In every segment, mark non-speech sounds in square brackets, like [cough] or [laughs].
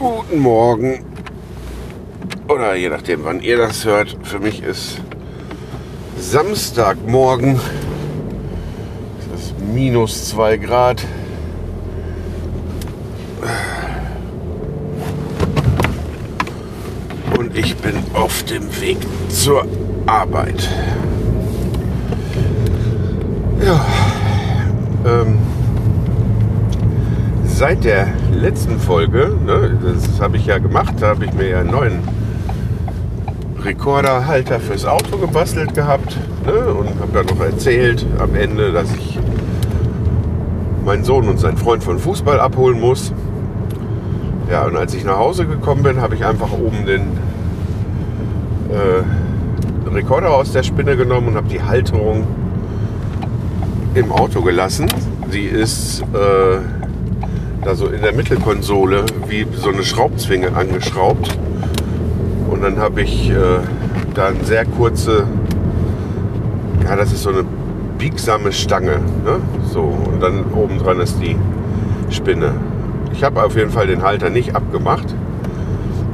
Guten Morgen. Oder je nachdem, wann ihr das hört. Für mich ist Samstagmorgen. Es ist minus zwei Grad. Und ich bin auf dem Weg zur Arbeit. Ja. Ähm, seit der letzten Folge, ne, das habe ich ja gemacht, da habe ich mir ja einen neuen Rekorderhalter fürs Auto gebastelt gehabt ne, und habe dann noch erzählt am Ende, dass ich meinen Sohn und seinen Freund von Fußball abholen muss. Ja, und als ich nach Hause gekommen bin, habe ich einfach oben den äh, Rekorder aus der Spinne genommen und habe die Halterung im Auto gelassen. Sie ist äh, da so in der Mittelkonsole wie so eine Schraubzwinge angeschraubt. Und dann habe ich äh, da eine sehr kurze, ja, das ist so eine biegsame Stange. Ne? So, und dann oben dran ist die Spinne. Ich habe auf jeden Fall den Halter nicht abgemacht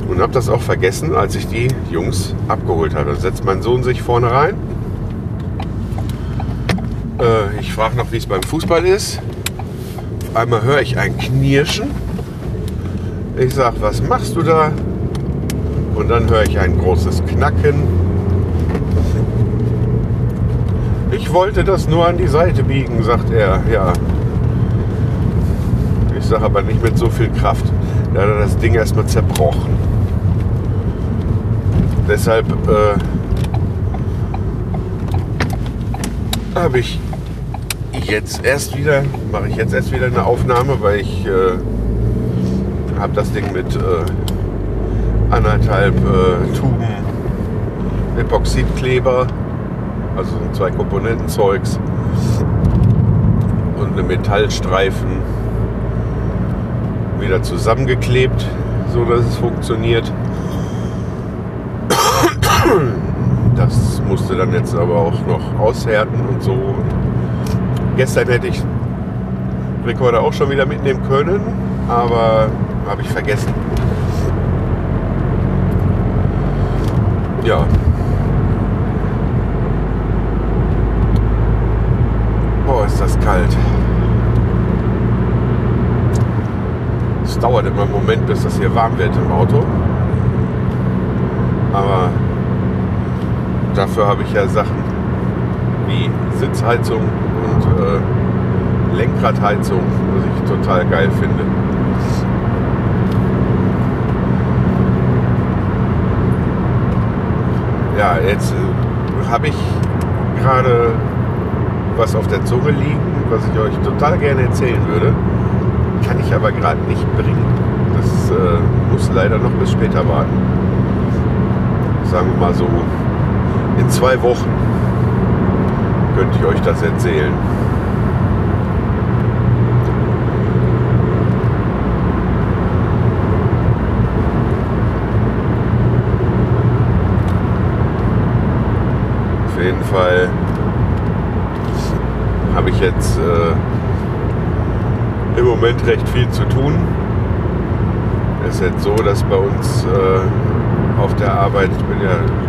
und habe das auch vergessen, als ich die Jungs abgeholt habe. Dann setzt mein Sohn sich vorne rein. Äh, ich frage noch, wie es beim Fußball ist. Einmal höre ich ein Knirschen. Ich sage, was machst du da? Und dann höre ich ein großes Knacken. Ich wollte das nur an die Seite biegen, sagt er. Ja. Ich sage aber nicht mit so viel Kraft. Da hat er das Ding erstmal zerbrochen. Deshalb äh, habe ich jetzt erst wieder, mache ich jetzt erst wieder eine Aufnahme, weil ich äh, habe das Ding mit äh, anderthalb äh, Tuben Epoxidkleber, also so zwei Komponenten Zeugs und eine Metallstreifen wieder zusammengeklebt, so dass es funktioniert. Das musste dann jetzt aber auch noch aushärten und so. Gestern hätte ich Rekorder auch schon wieder mitnehmen können, aber habe ich vergessen. Ja. Boah, ist das kalt. Es dauert immer einen Moment, bis das hier warm wird im Auto. Aber dafür habe ich ja Sachen wie Sitzheizung und äh, Lenkradheizung, was ich total geil finde. Ja, jetzt äh, habe ich gerade was auf der Zunge liegen, was ich euch total gerne erzählen würde. Kann ich aber gerade nicht bringen. Das äh, muss leider noch bis später warten. Sagen wir mal so, in zwei Wochen könnte ich euch das erzählen. Auf jeden Fall habe ich jetzt äh, im Moment recht viel zu tun. Es ist jetzt so, dass bei uns äh, auf der Arbeit, ich bin ja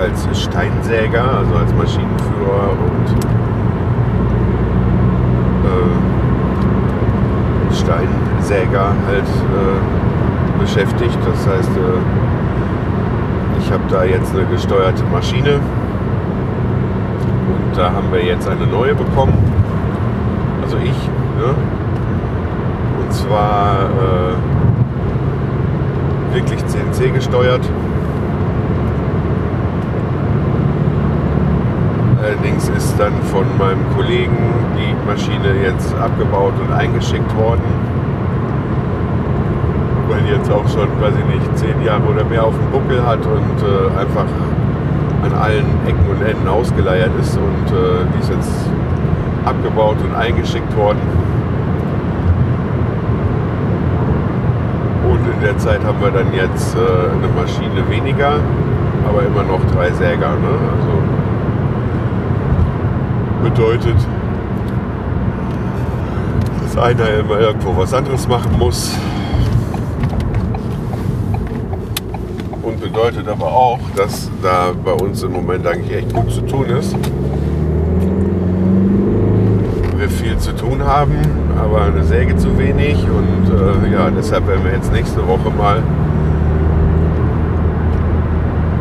als Steinsäger, also als Maschinenführer und äh, Steinsäger halt äh, beschäftigt. Das heißt, äh, ich habe da jetzt eine gesteuerte Maschine und da haben wir jetzt eine neue bekommen. Also ich. Ne? Und zwar äh, wirklich CNC gesteuert. Allerdings ist dann von meinem Kollegen die Maschine jetzt abgebaut und eingeschickt worden. Weil die jetzt auch schon, weiß ich nicht, zehn Jahre oder mehr auf dem Buckel hat und äh, einfach an allen Ecken und Enden ausgeleiert ist. Und äh, die ist jetzt abgebaut und eingeschickt worden. Und in der Zeit haben wir dann jetzt äh, eine Maschine weniger, aber immer noch drei Säger. Ne? Also bedeutet, dass einer immer irgendwo was anderes machen muss. Und bedeutet aber auch, dass da bei uns im Moment eigentlich echt gut zu tun ist. Wir viel zu tun haben, aber eine Säge zu wenig. Und äh, ja, deshalb werden wir jetzt nächste Woche mal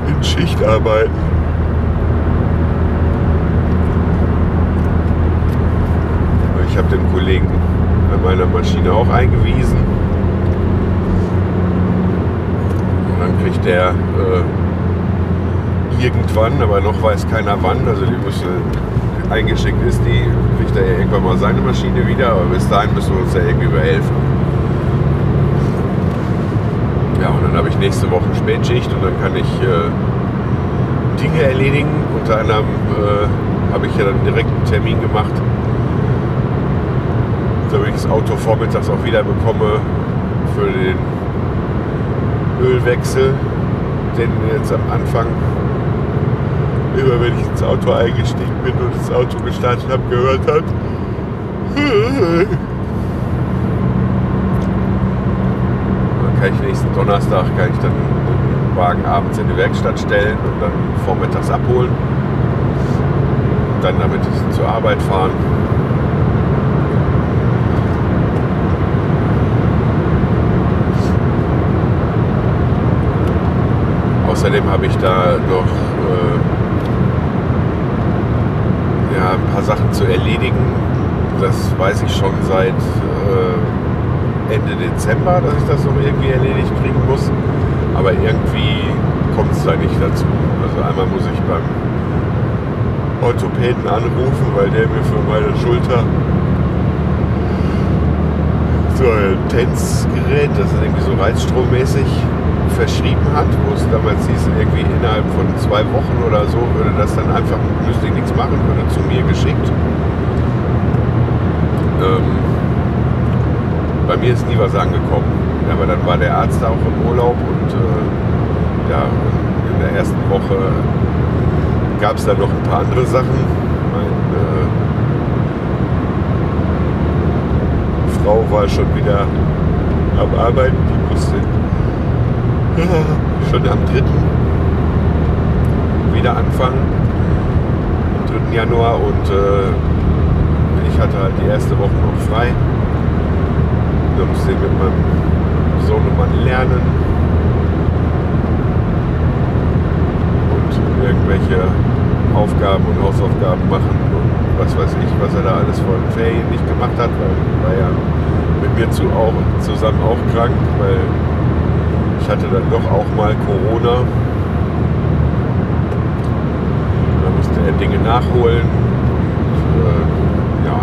in Schicht arbeiten. Ich habe den Kollegen an meiner Maschine auch eingewiesen. Und dann kriegt der äh, irgendwann, aber noch weiß keiner wann, also die müssen eingeschickt ist, die kriegt er ja irgendwann mal seine Maschine wieder, aber bis dahin müssen wir uns ja irgendwie behelfen. Ja, und dann habe ich nächste Woche Spätschicht und dann kann ich äh, Dinge erledigen. Unter anderem äh, habe ich ja dann direkt einen Termin gemacht ich das Auto vormittags auch wieder bekomme für den Ölwechsel, den jetzt am Anfang, immer wenn ich ins Auto eingestiegen bin und das Auto gestartet habe, gehört hat. [laughs] Dann kann ich nächsten Donnerstag kann ich dann den Wagen abends in die Werkstatt stellen und dann vormittags abholen. Und dann damit zur Arbeit fahren. Außerdem habe ich da noch äh, ja, ein paar Sachen zu erledigen. Das weiß ich schon seit äh, Ende Dezember, dass ich das noch irgendwie erledigt kriegen muss. Aber irgendwie kommt es da nicht dazu. Also einmal muss ich beim Orthopäden anrufen, weil der mir für meine Schulter so ein Tänzgerät, das ist irgendwie so reizstrommäßig verschrieben hat, wo es damals hieß, irgendwie innerhalb von zwei Wochen oder so würde das dann einfach, müsste ich nichts machen, würde zu mir geschickt. Ähm, bei mir ist nie was angekommen. Aber dann war der Arzt auch im Urlaub und äh, ja, in der ersten Woche gab es dann noch ein paar andere Sachen. Meine äh, Frau war schon wieder am Arbeiten, die musste [laughs] schon am 3. wieder anfangen. Am 3. Januar und äh, ich hatte halt die erste Woche noch frei. Da musste ich mit meinem Sohnemann lernen. Und irgendwelche Aufgaben und Hausaufgaben machen und was weiß ich, was er da alles vor den Ferien nicht gemacht hat, weil er war ja mit mir zu auch, zusammen auch krank, weil ich hatte dann doch auch mal Corona. Da musste er Dinge nachholen. Und, äh, ja,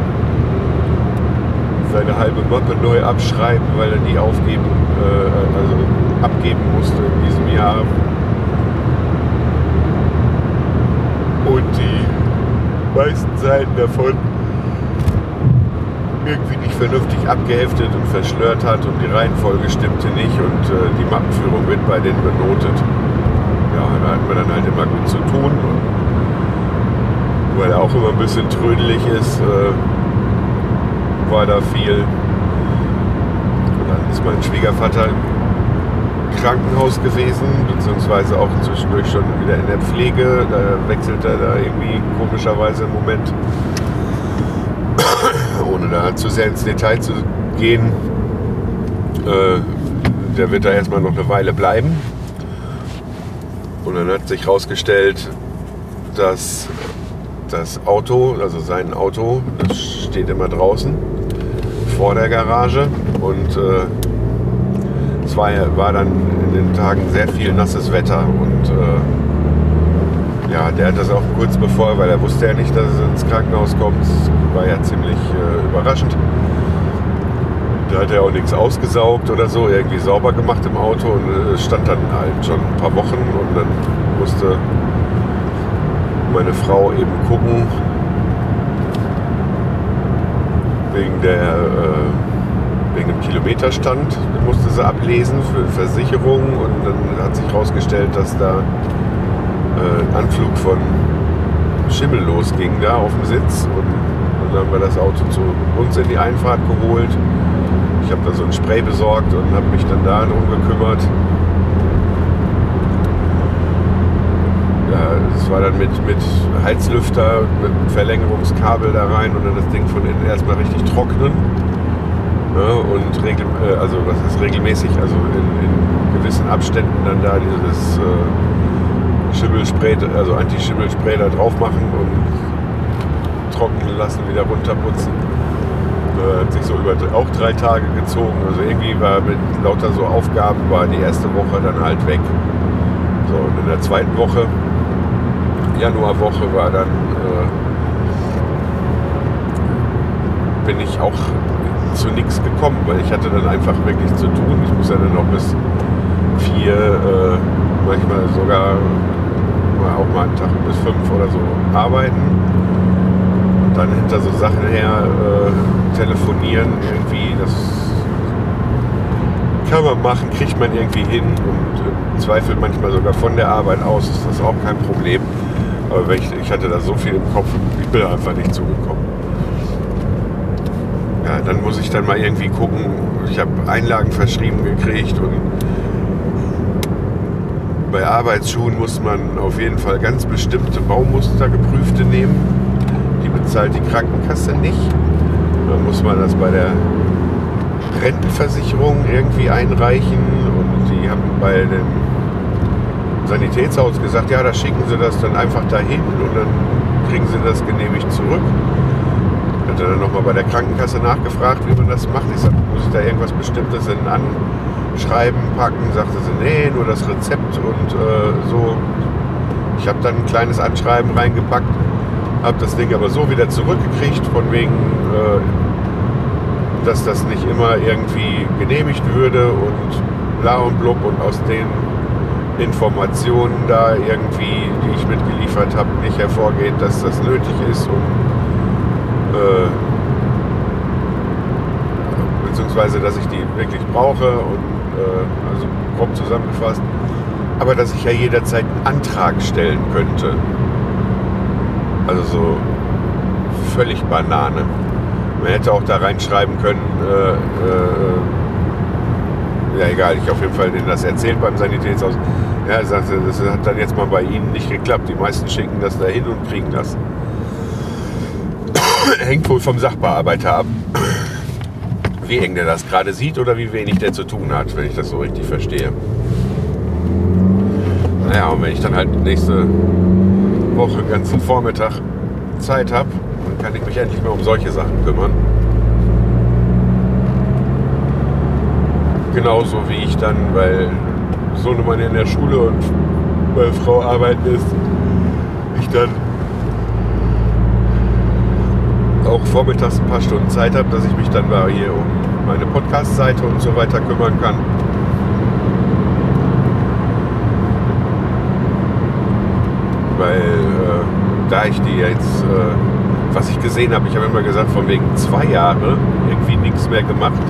seine halbe Mappe neu abschreiben, weil er die aufgeben, äh, also abgeben musste in diesem Jahr. Und die meisten Seiten davon irgendwie nicht vernünftig abgeheftet und verschlört hat und die Reihenfolge stimmte nicht und äh, die Mappenführung wird bei denen benotet. Ja, da hat man dann halt immer gut zu tun. Und weil er auch immer ein bisschen trödelig ist, äh, war da viel. Und dann ist mein Schwiegervater im Krankenhaus gewesen, beziehungsweise auch zwischendurch schon wieder in der Pflege. Da wechselt er da irgendwie komischerweise im Moment ohne da zu sehr ins Detail zu gehen, äh, der wird da erstmal noch eine Weile bleiben. Und dann hat sich herausgestellt, dass das Auto, also sein Auto, das steht immer draußen vor der Garage und äh, es war, war dann in den Tagen sehr viel nasses Wetter und äh, Der hat das auch kurz bevor, weil er wusste ja nicht, dass es ins Krankenhaus kommt. War ja ziemlich äh, überraschend. Da hat er auch nichts ausgesaugt oder so, irgendwie sauber gemacht im Auto und äh, stand dann halt schon ein paar Wochen und dann musste meine Frau eben gucken, wegen der äh, wegen dem Kilometerstand musste sie ablesen für Versicherung und dann hat sich herausgestellt, dass da äh, ein Anflug von Schimmel losging da auf dem Sitz und, und dann haben wir das Auto zu uns in die Einfahrt geholt. Ich habe da so ein Spray besorgt und habe mich dann da drum gekümmert. Es war dann mit, mit Heizlüfter, mit Verlängerungskabel da rein und dann das Ding von innen erstmal richtig trocknen. Ja, und regel, äh, also was ist regelmäßig, also in, in gewissen Abständen dann da dieses äh, Schimmelspray, also Anti-Schimmelspray da drauf machen und trocknen lassen, wieder runterputzen. Äh, hat sich so über auch drei Tage gezogen. Also irgendwie war mit lauter so Aufgaben war die erste Woche dann halt weg. So, und in der zweiten Woche, Januarwoche, war dann äh, bin ich auch zu nichts gekommen, weil ich hatte dann einfach wirklich zu tun. Ich muss ja dann noch bis vier, äh, manchmal sogar mal auch mal einen Tag bis fünf oder so arbeiten. Und dann hinter so Sachen her äh, telefonieren, irgendwie, das kann man machen, kriegt man irgendwie hin und im Zweifel manchmal sogar von der Arbeit aus ist das auch kein Problem. Aber ich, ich hatte da so viel im Kopf, ich bin einfach nicht zugekommen. Ja, dann muss ich dann mal irgendwie gucken. Ich habe Einlagen verschrieben gekriegt und bei Arbeitsschuhen muss man auf jeden Fall ganz bestimmte Baumuster geprüfte nehmen. Die bezahlt die Krankenkasse nicht. Dann muss man das bei der Rentenversicherung irgendwie einreichen und die haben bei dem Sanitätshaus gesagt, ja, da schicken sie das dann einfach dahin und dann kriegen sie das genehmigt zurück. Ich hatte dann nochmal bei der Krankenkasse nachgefragt, wie man das macht. Ich sagte, muss ich da irgendwas Bestimmtes in Anschreiben packen? Sagte sie, nee, nur das Rezept und äh, so. Ich habe dann ein kleines Anschreiben reingepackt, habe das Ding aber so wieder zurückgekriegt, von wegen, äh, dass das nicht immer irgendwie genehmigt würde und bla und blub und aus den Informationen da irgendwie, die ich mitgeliefert habe, nicht hervorgeht, dass das nötig ist und äh, beziehungsweise dass ich die wirklich brauche und äh, also grob zusammengefasst, aber dass ich ja jederzeit einen Antrag stellen könnte. Also so völlig Banane. Man hätte auch da reinschreiben können, äh, äh, ja egal, ich auf jeden Fall denen das erzählt beim Sanitätshaus. Ja, das hat dann jetzt mal bei Ihnen nicht geklappt. Die meisten schicken das dahin und kriegen das. Hängt wohl vom Sachbearbeiter ab, wie eng der das gerade sieht oder wie wenig der zu tun hat, wenn ich das so richtig verstehe. Naja, und wenn ich dann halt nächste Woche ganzen Vormittag Zeit habe, dann kann ich mich endlich mal um solche Sachen kümmern. Genauso wie ich dann, weil Sohnemann in der Schule und meine Frau arbeiten ist, ich dann auch vormittags ein paar Stunden Zeit habe, dass ich mich dann mal hier um meine Podcast-Seite und so weiter kümmern kann. Weil äh, da ich die jetzt, äh, was ich gesehen habe, ich habe immer gesagt, von wegen zwei Jahre irgendwie nichts mehr gemacht.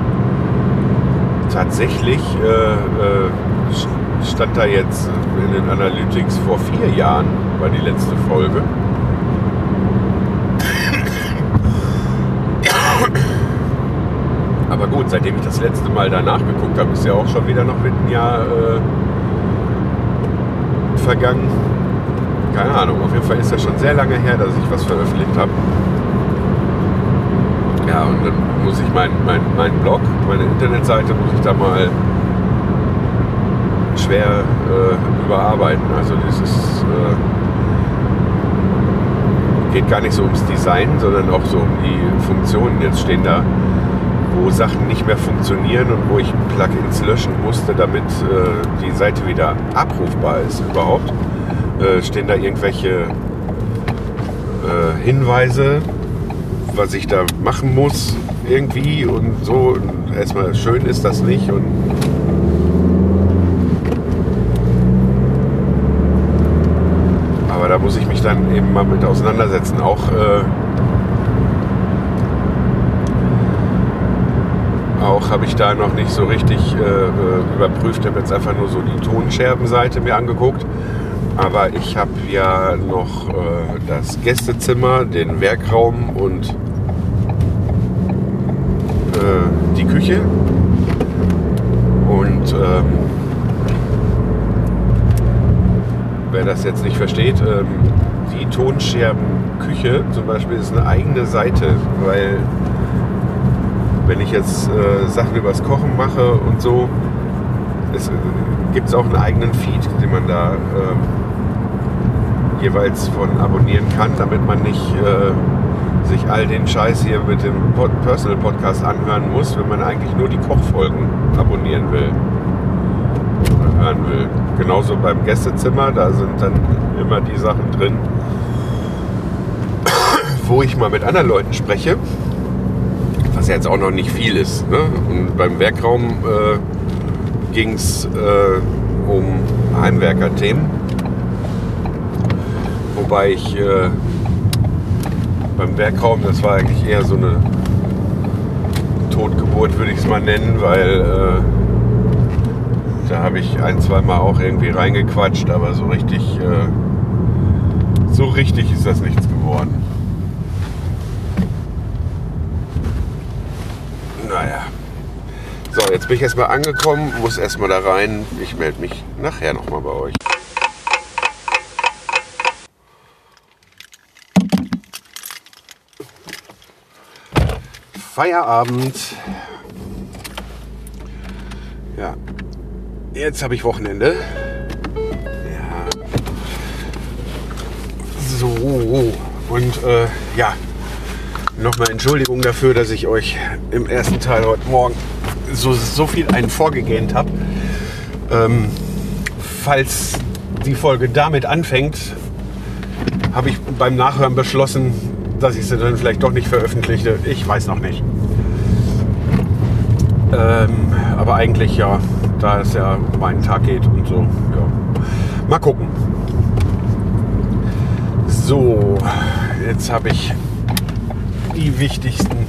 Tatsächlich äh, äh, stand da jetzt in den Analytics vor vier Jahren, war die letzte Folge. Aber gut, seitdem ich das letzte Mal danach geguckt habe, ist ja auch schon wieder noch mit einem Jahr äh, vergangen. Keine Ahnung, auf jeden Fall ist das schon sehr lange her, dass ich was veröffentlicht habe. Ja, und dann muss ich meinen mein, mein Blog, meine Internetseite, muss ich da mal schwer äh, überarbeiten. Also dieses äh, geht gar nicht so ums Design, sondern auch so um die Funktionen. Jetzt stehen da, wo Sachen nicht mehr funktionieren und wo ich Plugins löschen musste, damit äh, die Seite wieder abrufbar ist überhaupt. äh, stehen da irgendwelche äh, Hinweise, was ich da machen muss irgendwie und so. Und erstmal schön ist das nicht und aber da muss ich mich dann eben mal mit auseinandersetzen. Auch äh, auch habe ich da noch nicht so richtig äh, äh überprüft. Ich habe jetzt einfach nur so die Tonscherbenseite mir angeguckt. Aber ich habe ja noch äh, das Gästezimmer, den Werkraum und äh, die Küche. Und ähm, wer das jetzt nicht versteht, ähm, die Tonscherbenküche zum Beispiel ist eine eigene Seite, weil wenn ich jetzt äh, Sachen übers Kochen mache und so, es äh, gibt es auch einen eigenen Feed, den man da äh, jeweils von abonnieren kann, damit man nicht äh, sich all den Scheiß hier mit dem Pod Personal Podcast anhören muss, wenn man eigentlich nur die Kochfolgen abonnieren will hören will. Genauso beim Gästezimmer, da sind dann immer die Sachen drin, wo ich mal mit anderen Leuten spreche, was ja jetzt auch noch nicht viel ist. Ne? Und beim Werkraum äh, ging es äh, um Heimwerker-Themen, wobei ich äh, beim Werkraum, das war eigentlich eher so eine Totgeburt, würde ich es mal nennen, weil äh, da habe ich ein, zwei Mal auch irgendwie reingequatscht, aber so richtig, äh, so richtig ist das nichts geworden. Naja. So, jetzt bin ich erstmal angekommen, muss erstmal da rein. Ich melde mich nachher nochmal bei euch. Feierabend. Ja, jetzt habe ich Wochenende. Ja. So, und äh, ja, nochmal Entschuldigung dafür, dass ich euch im ersten Teil heute Morgen so, so viel einen vorgegähnt habe. Ähm, falls die Folge damit anfängt, habe ich beim Nachhören beschlossen, dass ich sie dann vielleicht doch nicht veröffentlichte. Ich weiß noch nicht. Ähm, aber eigentlich ja, da es ja um meinen Tag geht und so. Ja. Mal gucken. So, jetzt habe ich die wichtigsten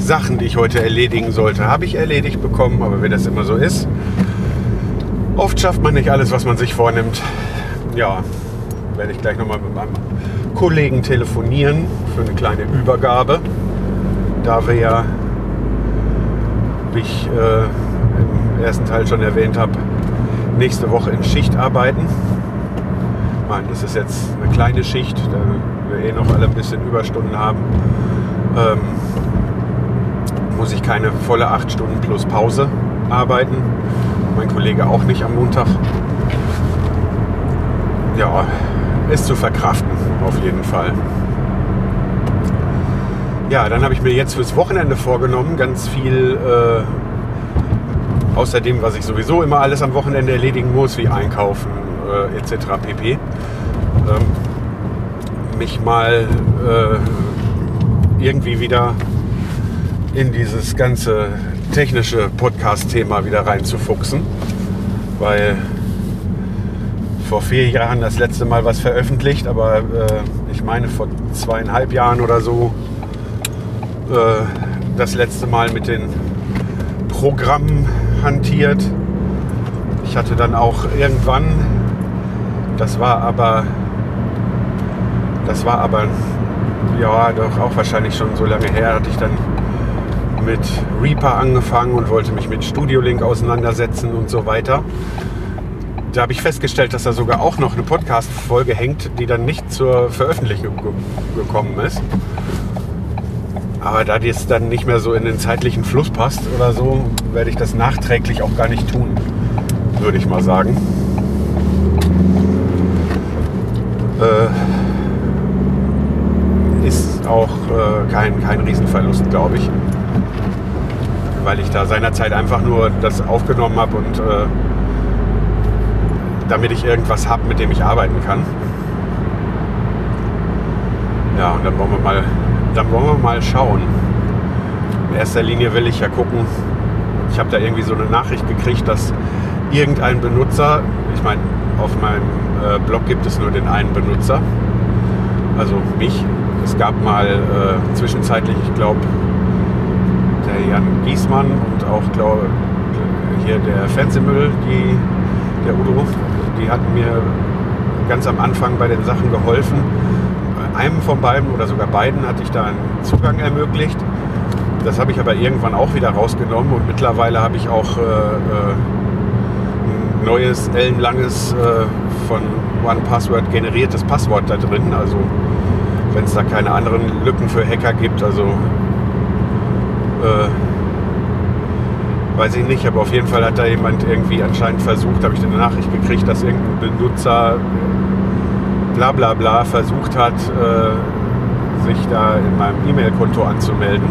Sachen, die ich heute erledigen sollte, habe ich erledigt bekommen. Aber wie das immer so ist, oft schafft man nicht alles, was man sich vornimmt. Ja, werde ich gleich nochmal mit meinem Kollegen telefonieren für eine kleine Übergabe. Da wir ja, wie ich äh, im ersten Teil schon erwähnt habe, nächste Woche in Schicht arbeiten. Meine, das ist jetzt eine kleine Schicht, da wir eh noch alle ein bisschen Überstunden haben. Ähm, muss ich keine volle acht Stunden plus Pause arbeiten. Mein Kollege auch nicht am Montag. Ja, ist zu verkraften, auf jeden Fall. Ja, dann habe ich mir jetzt fürs Wochenende vorgenommen, ganz viel äh, außer dem, was ich sowieso immer alles am Wochenende erledigen muss, wie einkaufen äh, etc. pp. Ähm, mich mal äh, irgendwie wieder in dieses ganze technische Podcast-Thema wieder reinzufuchsen, weil vor vier Jahren das letzte Mal was veröffentlicht, aber äh, ich meine vor zweieinhalb Jahren oder so äh, das letzte Mal mit den Programmen hantiert. Ich hatte dann auch irgendwann, das war aber, das war aber, ja, doch auch wahrscheinlich schon so lange her, hatte ich dann mit Reaper angefangen und wollte mich mit Studio Link auseinandersetzen und so weiter da habe ich festgestellt, dass da sogar auch noch eine Podcast-Folge hängt, die dann nicht zur Veröffentlichung ge gekommen ist. Aber da das dann nicht mehr so in den zeitlichen Fluss passt oder so, werde ich das nachträglich auch gar nicht tun, würde ich mal sagen. Äh, ist auch äh, kein, kein Riesenverlust, glaube ich. Weil ich da seinerzeit einfach nur das aufgenommen habe und äh, damit ich irgendwas habe, mit dem ich arbeiten kann. Ja, und dann wollen wir mal, dann wollen wir mal schauen. In erster Linie will ich ja gucken. Ich habe da irgendwie so eine Nachricht gekriegt, dass irgendein Benutzer, ich meine, auf meinem äh, Blog gibt es nur den einen Benutzer, also mich. Es gab mal äh, zwischenzeitlich, ich glaube, der Jan Giesmann und auch, glaube hier der Fernsehmüll, die, der Udo, die hatten mir ganz am Anfang bei den Sachen geholfen. Einem von beiden oder sogar beiden hatte ich da einen Zugang ermöglicht. Das habe ich aber irgendwann auch wieder rausgenommen und mittlerweile habe ich auch äh, äh, ein neues, ellenlanges, äh, von OnePassword generiertes Passwort da drin. Also wenn es da keine anderen Lücken für Hacker gibt, also äh, weiß ich nicht, aber auf jeden Fall hat da jemand irgendwie anscheinend versucht, habe ich eine Nachricht gekriegt, dass irgendein Benutzer bla bla bla versucht hat, äh, sich da in meinem E-Mail-Konto anzumelden.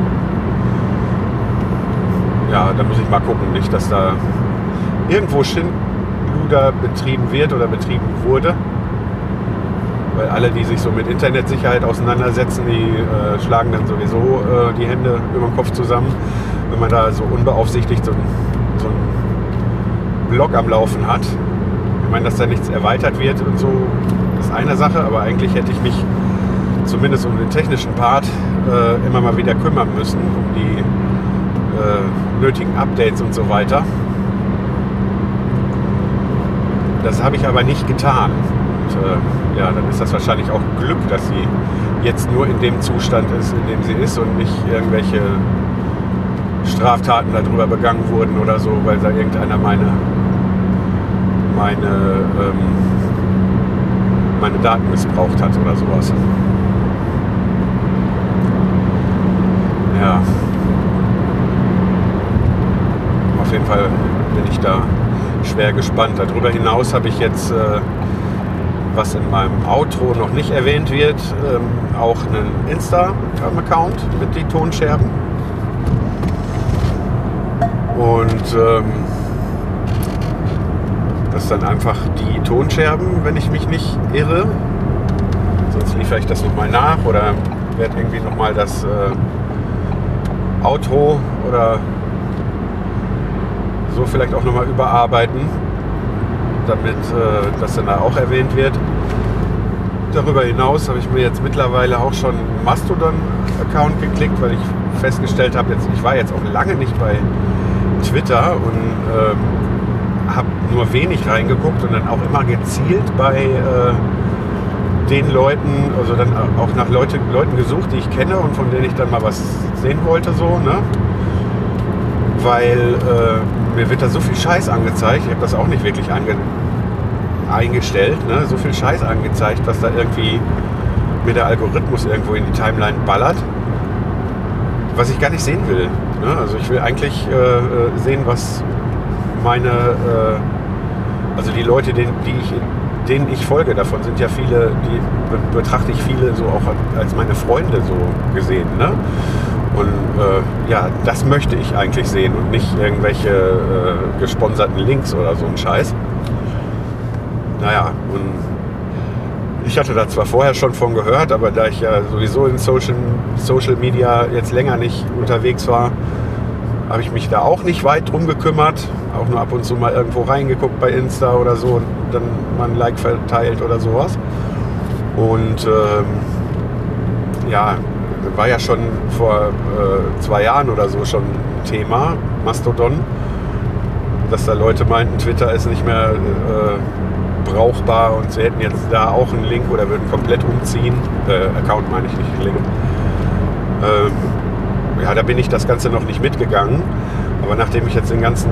Ja, da muss ich mal gucken, nicht, dass da irgendwo Schindluder betrieben wird oder betrieben wurde. Weil alle, die sich so mit Internetsicherheit auseinandersetzen, die äh, schlagen dann sowieso äh, die Hände über den Kopf zusammen, wenn man da so unbeaufsichtigt so, so einen Blog am Laufen hat. Ich meine, dass da nichts erweitert wird und so, ist eine Sache, aber eigentlich hätte ich mich zumindest um den technischen Part äh, immer mal wieder kümmern müssen, um die äh, nötigen Updates und so weiter. Das habe ich aber nicht getan. Äh, ja, dann ist das wahrscheinlich auch Glück, dass sie jetzt nur in dem Zustand ist, in dem sie ist und nicht irgendwelche Straftaten darüber begangen wurden oder so, weil da irgendeiner meine, meine, ähm, meine Daten missbraucht hat oder sowas. Ja. Auf jeden Fall bin ich da schwer gespannt. Darüber hinaus habe ich jetzt, äh, was in meinem Outro noch nicht erwähnt wird, ähm, auch einen Instagram-Account mit die Tonscherben. Und ähm, das sind einfach die Tonscherben, wenn ich mich nicht irre. Sonst liefere ich das nochmal nach oder werde irgendwie nochmal das äh, Outro oder so vielleicht auch nochmal überarbeiten, damit äh, das dann da auch erwähnt wird. Darüber hinaus habe ich mir jetzt mittlerweile auch schon einen Mastodon-Account geklickt, weil ich festgestellt habe, jetzt, ich war jetzt auch lange nicht bei Twitter und ähm, habe nur wenig reingeguckt und dann auch immer gezielt bei äh, den Leuten, also dann auch nach Leute, Leuten gesucht, die ich kenne und von denen ich dann mal was sehen wollte, so, ne? Weil äh, mir wird da so viel Scheiß angezeigt, ich habe das auch nicht wirklich ange eingestellt, ne? so viel Scheiß angezeigt, was da irgendwie mir der Algorithmus irgendwo in die Timeline ballert, was ich gar nicht sehen will. Ne? Also ich will eigentlich äh, sehen, was meine, äh, also die Leute, denen, die ich, denen ich folge, davon sind ja viele, die be betrachte ich viele so auch als meine Freunde so gesehen. Ne? Und äh, ja, das möchte ich eigentlich sehen und nicht irgendwelche äh, gesponserten Links oder so ein Scheiß. Naja, und ich hatte da zwar vorher schon von gehört, aber da ich ja sowieso in Social, Social Media jetzt länger nicht unterwegs war, habe ich mich da auch nicht weit drum gekümmert. Auch nur ab und zu mal irgendwo reingeguckt bei Insta oder so und dann mal ein Like verteilt oder sowas. Und ähm, ja, war ja schon vor äh, zwei Jahren oder so schon Thema, Mastodon, dass da Leute meinten, Twitter ist nicht mehr äh, brauchbar und sie hätten jetzt da auch einen Link oder würden komplett umziehen. Äh, Account meine ich nicht, Link. Ähm, ja, da bin ich das Ganze noch nicht mitgegangen. Aber nachdem ich jetzt den ganzen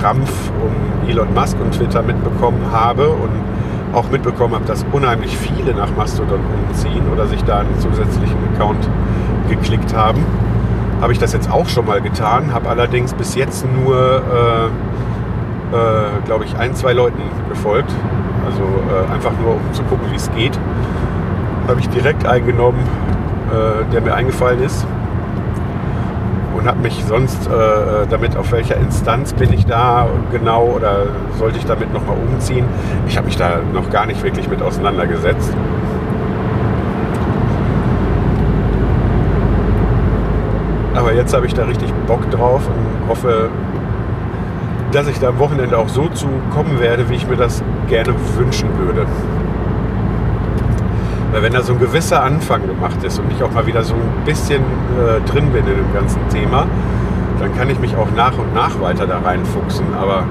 Krampf um Elon Musk und Twitter mitbekommen habe und auch mitbekommen habe, dass unheimlich viele nach Mastodon umziehen oder sich da einen zusätzlichen Account geklickt haben, habe ich das jetzt auch schon mal getan, habe allerdings bis jetzt nur, äh, äh, glaube ich, ein, zwei Leuten gefolgt. Also äh, einfach nur, um zu gucken, wie es geht. Habe ich direkt eingenommen, äh, der mir eingefallen ist. Und habe mich sonst äh, damit, auf welcher Instanz bin ich da genau oder sollte ich damit nochmal umziehen. Ich habe mich da noch gar nicht wirklich mit auseinandergesetzt. Aber jetzt habe ich da richtig Bock drauf und hoffe, dass ich da am Wochenende auch so zu kommen werde, wie ich mir das gerne wünschen würde. Weil wenn da so ein gewisser Anfang gemacht ist und ich auch mal wieder so ein bisschen äh, drin bin in dem ganzen Thema, dann kann ich mich auch nach und nach weiter da reinfuchsen. Aber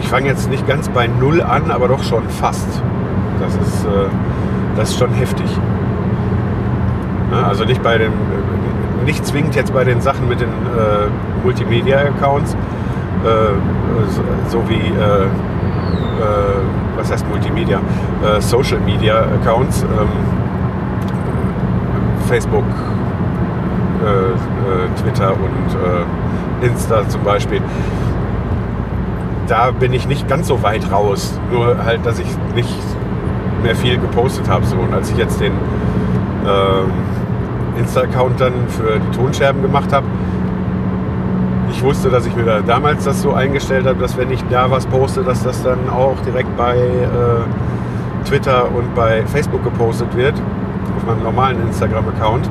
ich fange jetzt nicht ganz bei Null an, aber doch schon fast. Das ist, äh, das ist schon heftig. Ja, also nicht bei den, nicht zwingend jetzt bei den Sachen mit den äh, Multimedia-Accounts, äh, so, so, wie äh, äh, was heißt Multimedia, äh, Social Media Accounts, ähm, Facebook, äh, Twitter und Insta zum Beispiel. Da bin ich nicht ganz so weit raus, nur halt, dass ich nicht mehr viel gepostet habe. So. Und als ich jetzt den ähm, Insta-Account dann für die Tonscherben gemacht habe, ich wusste, dass ich mir da damals das so eingestellt habe, dass wenn ich da was poste, dass das dann auch direkt bei äh, Twitter und bei Facebook gepostet wird, auf meinem normalen Instagram-Account.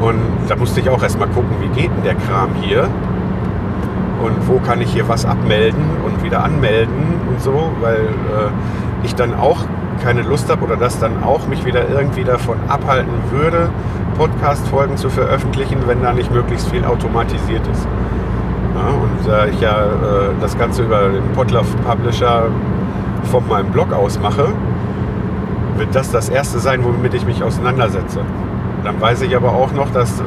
Und da musste ich auch erstmal gucken, wie geht denn der Kram hier? Und wo kann ich hier was abmelden und wieder anmelden und so, weil äh, ich dann auch keine Lust habe oder das dann auch mich wieder irgendwie davon abhalten würde, Podcast-Folgen zu veröffentlichen, wenn da nicht möglichst viel automatisiert ist. Ja, und da ich ja äh, das Ganze über den Podlove Publisher von meinem Blog aus mache, wird das das erste sein, womit ich mich auseinandersetze. Dann weiß ich aber auch noch, dass äh,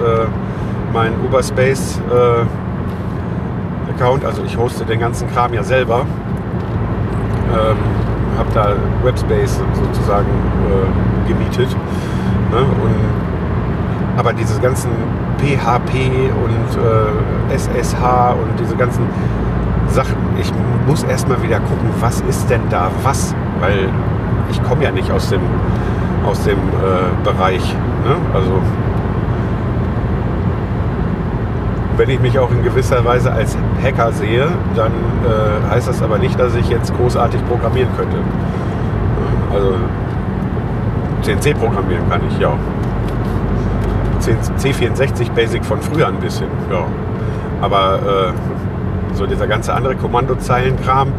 mein Uberspace äh, Account, also ich hoste den ganzen Kram ja selber, ähm, habe da Webspace sozusagen äh, gemietet. Ne? Und, aber diese ganzen PHP und äh, SSH und diese ganzen Sachen. Ich muss erstmal wieder gucken, was ist denn da was, weil ich komme ja nicht aus dem, aus dem äh, Bereich. Ne? Also wenn ich mich auch in gewisser Weise als Hacker sehe, dann äh, heißt das aber nicht, dass ich jetzt großartig programmieren könnte. Also CNC programmieren kann ich, ja. C64 Basic von früher ein bisschen. Ja. Aber äh, so dieser ganze andere Kommandozeilenkram,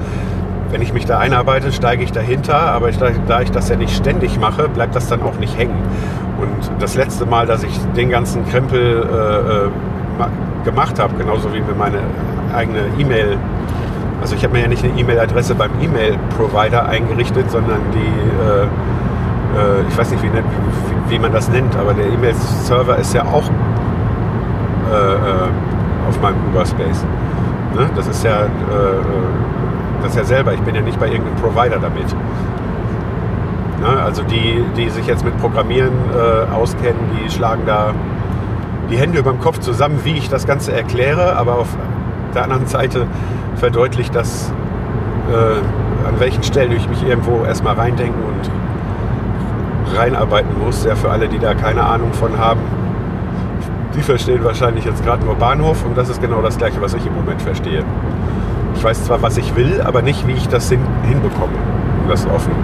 wenn ich mich da einarbeite, steige ich dahinter. Aber ich, da ich das ja nicht ständig mache, bleibt das dann auch nicht hängen. Und das letzte Mal, dass ich den ganzen Krempel äh, äh gemacht habe, genauso wie mir meine eigene E-Mail, also ich habe mir ja nicht eine E-Mail-Adresse beim E-Mail-Provider eingerichtet, sondern die äh, äh, ich weiß nicht, wie, wie, wie, man das nennt, aber der E-Mail-Server ist ja auch äh, äh, auf meinem Uberspace. Ne? Das ist ja äh, das ist ja selber, ich bin ja nicht bei irgendeinem Provider damit. Ne? Also die, die sich jetzt mit Programmieren äh, auskennen, die schlagen da die Hände über dem Kopf zusammen, wie ich das Ganze erkläre, aber auf der anderen Seite verdeutlicht das, äh, an welchen Stellen ich mich irgendwo erstmal reindenken und reinarbeiten muss. Ja, für alle, die da keine Ahnung von haben, die verstehen wahrscheinlich jetzt gerade nur Bahnhof und das ist genau das gleiche, was ich im Moment verstehe. Ich weiß zwar, was ich will, aber nicht, wie ich das hin, hinbekomme, um das auf den,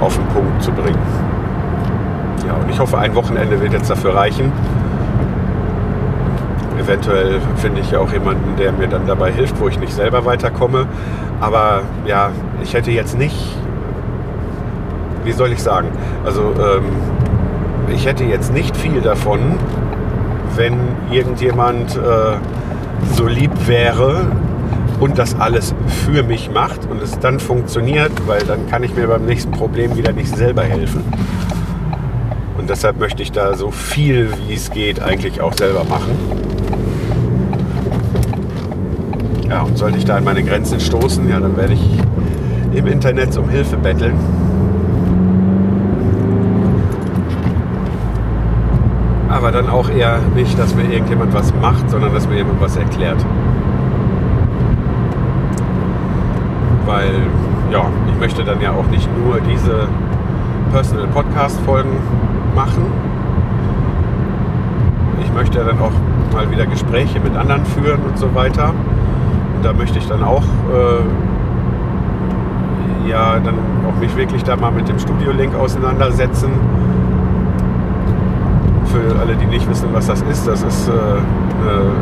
auf den Punkt zu bringen. Ja, und ich hoffe, ein Wochenende wird jetzt dafür reichen. Eventuell finde ich ja auch jemanden, der mir dann dabei hilft, wo ich nicht selber weiterkomme. Aber ja, ich hätte jetzt nicht wie soll ich sagen? Also ähm, ich hätte jetzt nicht viel davon, wenn irgendjemand äh, so lieb wäre und das alles für mich macht und es dann funktioniert, weil dann kann ich mir beim nächsten Problem wieder nicht selber helfen. Und deshalb möchte ich da so viel wie es geht eigentlich auch selber machen. Ja, und sollte ich da an meine Grenzen stoßen, ja, dann werde ich im Internet um Hilfe betteln. Aber dann auch eher nicht, dass mir irgendjemand was macht, sondern dass mir jemand was erklärt. Weil, ja, ich möchte dann ja auch nicht nur diese Personal Podcast Folgen machen. Ich möchte dann auch mal wieder Gespräche mit anderen führen und so weiter. Und da möchte ich dann auch äh, ja dann auch mich wirklich da mal mit dem Studio-Link auseinandersetzen. Für alle, die nicht wissen, was das ist, das ist äh, eine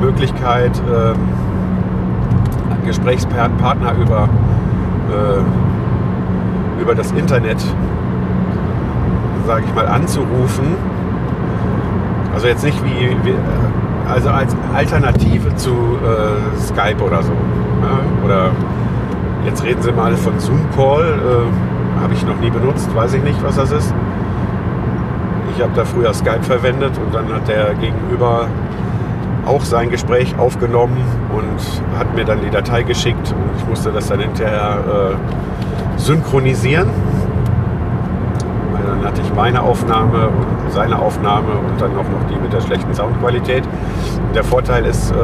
Möglichkeit, äh, Gesprächspartner über, äh, über das Internet, sage ich mal, anzurufen. Also jetzt nicht wie, wie also als Alternative zu äh, Skype oder so. Ja? Oder jetzt reden Sie mal von Zoom Call. Äh, habe ich noch nie benutzt, weiß ich nicht, was das ist. Ich habe da früher Skype verwendet und dann hat der Gegenüber auch sein Gespräch aufgenommen und hat mir dann die Datei geschickt und ich musste das dann hinterher äh, synchronisieren. Dann hatte ich meine Aufnahme und seine Aufnahme und dann noch, noch die mit der schlechten Soundqualität. Der Vorteil ist, äh,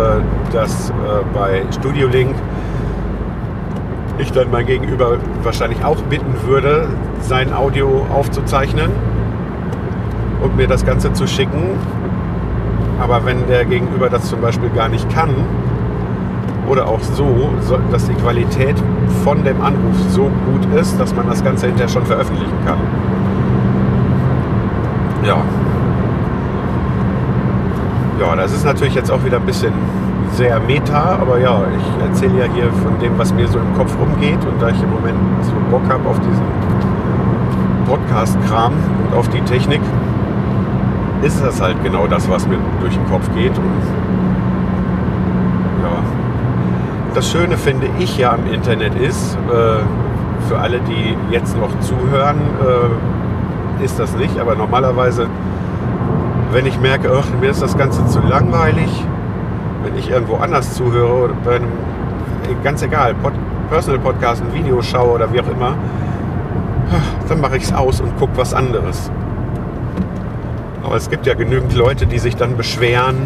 dass äh, bei Studio Link ich dann mein Gegenüber wahrscheinlich auch bitten würde, sein Audio aufzuzeichnen und mir das Ganze zu schicken. Aber wenn der Gegenüber das zum Beispiel gar nicht kann oder auch so, dass die Qualität von dem Anruf so gut ist, dass man das Ganze hinterher schon veröffentlichen kann. Ja. Ja, das ist natürlich jetzt auch wieder ein bisschen sehr meta, aber ja, ich erzähle ja hier von dem, was mir so im Kopf rumgeht und da ich im Moment so Bock habe auf diesen Podcast-Kram und auf die Technik, ist das halt genau das, was mir durch den Kopf geht. Und ja, das Schöne finde ich ja am Internet ist, äh, für alle, die jetzt noch zuhören, äh, ist das nicht, aber normalerweise, wenn ich merke, ach, mir ist das Ganze zu langweilig, wenn ich irgendwo anders zuhöre oder ganz egal, Pod, Personal Podcast, ein Video schaue oder wie auch immer, dann mache ich es aus und gucke was anderes. Aber es gibt ja genügend Leute, die sich dann beschweren,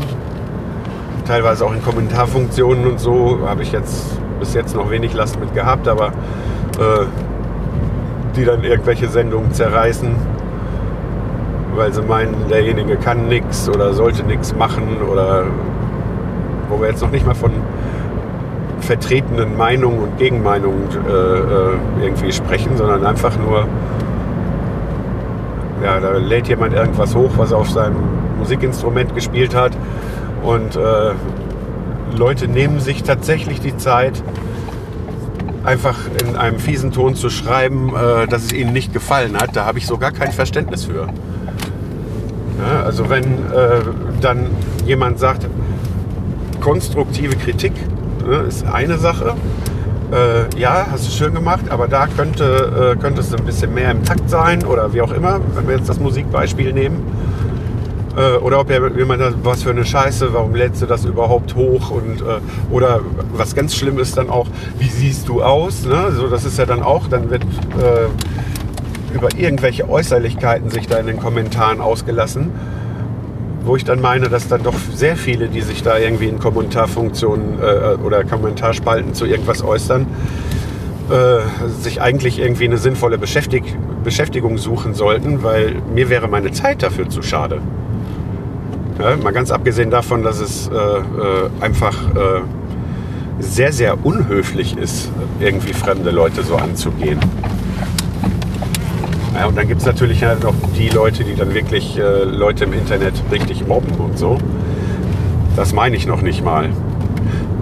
teilweise auch in Kommentarfunktionen und so, habe ich jetzt bis jetzt noch wenig Last mit gehabt, aber äh, die dann irgendwelche Sendungen zerreißen, weil sie meinen, derjenige kann nichts oder sollte nichts machen oder wo wir jetzt noch nicht mal von vertretenen Meinungen und Gegenmeinungen äh, äh, irgendwie sprechen, sondern einfach nur, ja, da lädt jemand irgendwas hoch, was er auf seinem Musikinstrument gespielt hat und äh, Leute nehmen sich tatsächlich die Zeit, einfach in einem fiesen Ton zu schreiben, äh, dass es ihnen nicht gefallen hat. Da habe ich so gar kein Verständnis für. Ja, also wenn äh, dann jemand sagt, konstruktive Kritik ne, ist eine Sache. Äh, ja, hast du schön gemacht, aber da könnte, äh, könnte es ein bisschen mehr im Takt sein oder wie auch immer, wenn wir jetzt das Musikbeispiel nehmen. Äh, oder ob jemand sagt, was für eine Scheiße, warum lädst du das überhaupt hoch? Und, äh, oder was ganz schlimm ist dann auch, wie siehst du aus? Ne? So, das ist ja dann auch, dann wird äh, über irgendwelche Äußerlichkeiten sich da in den Kommentaren ausgelassen wo ich dann meine, dass dann doch sehr viele, die sich da irgendwie in Kommentarfunktionen äh, oder Kommentarspalten zu irgendwas äußern, äh, sich eigentlich irgendwie eine sinnvolle Beschäftig Beschäftigung suchen sollten, weil mir wäre meine Zeit dafür zu schade. Ja, mal ganz abgesehen davon, dass es äh, äh einfach äh, sehr, sehr unhöflich ist, irgendwie fremde Leute so anzugehen. Ja, und dann gibt es natürlich halt noch die Leute, die dann wirklich äh, Leute im Internet richtig mobben und so. Das meine ich noch nicht mal.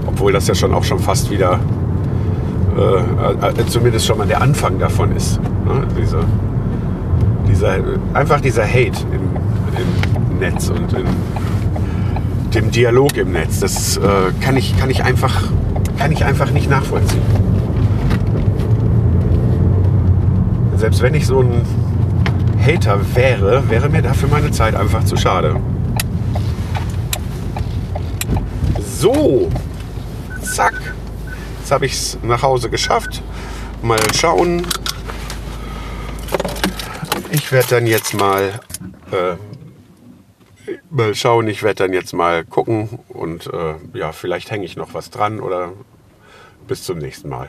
Obwohl das ja schon auch schon fast wieder, äh, äh, zumindest schon mal der Anfang davon ist. Ne? Diese, dieser, einfach dieser Hate im, im Netz und in dem Dialog im Netz. Das äh, kann, ich, kann, ich einfach, kann ich einfach nicht nachvollziehen. Selbst wenn ich so ein Hater wäre, wäre mir dafür meine Zeit einfach zu schade. So, zack. Jetzt habe ich es nach Hause geschafft. Mal schauen. Ich werde dann jetzt mal, äh, mal schauen. Ich werde dann jetzt mal gucken und äh, ja, vielleicht hänge ich noch was dran oder bis zum nächsten Mal.